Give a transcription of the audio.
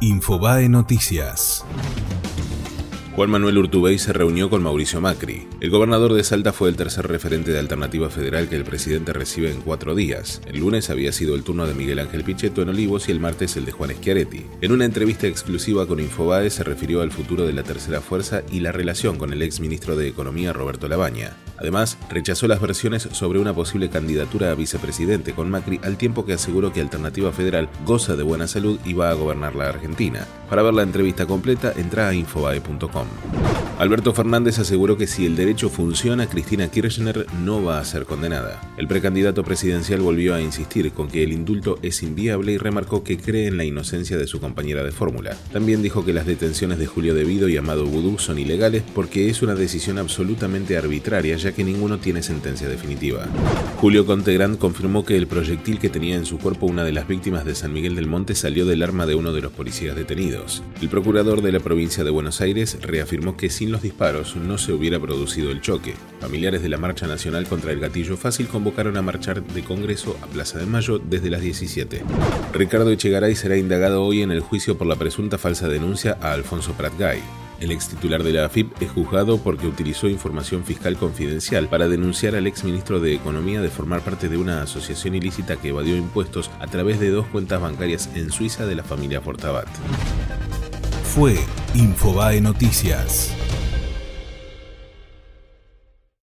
Infobae Noticias. Juan Manuel Urtubey se reunió con Mauricio Macri. El gobernador de Salta fue el tercer referente de Alternativa Federal que el presidente recibe en cuatro días. El lunes había sido el turno de Miguel Ángel Pichetto en Olivos y el martes el de Juan Schiaretti. En una entrevista exclusiva con Infobae se refirió al futuro de la tercera fuerza y la relación con el ex ministro de Economía Roberto Labaña. Además, rechazó las versiones sobre una posible candidatura a vicepresidente con Macri al tiempo que aseguró que Alternativa Federal goza de buena salud y va a gobernar la Argentina. Para ver la entrevista completa, entra a infobae.com. Alberto Fernández aseguró que si el derecho funciona, Cristina Kirchner no va a ser condenada. El precandidato presidencial volvió a insistir con que el indulto es inviable y remarcó que cree en la inocencia de su compañera de fórmula. También dijo que las detenciones de Julio Devido y Amado Vudú son ilegales porque es una decisión absolutamente arbitraria ya que ninguno tiene sentencia definitiva. Julio Contegrand confirmó que el proyectil que tenía en su cuerpo una de las víctimas de San Miguel del Monte salió del arma de uno de los policías detenidos. El procurador de la provincia de Buenos Aires reafirmó que sin los disparos no se hubiera producido el choque. Familiares de la Marcha Nacional contra el Gatillo Fácil convocaron a marchar de Congreso a Plaza de Mayo desde las 17. Ricardo Echegaray será indagado hoy en el juicio por la presunta falsa denuncia a Alfonso Pratgay. El ex titular de la AFIP es juzgado porque utilizó información fiscal confidencial para denunciar al ex ministro de Economía de formar parte de una asociación ilícita que evadió impuestos a través de dos cuentas bancarias en Suiza de la familia Fortabat. Fue Infobae Noticias.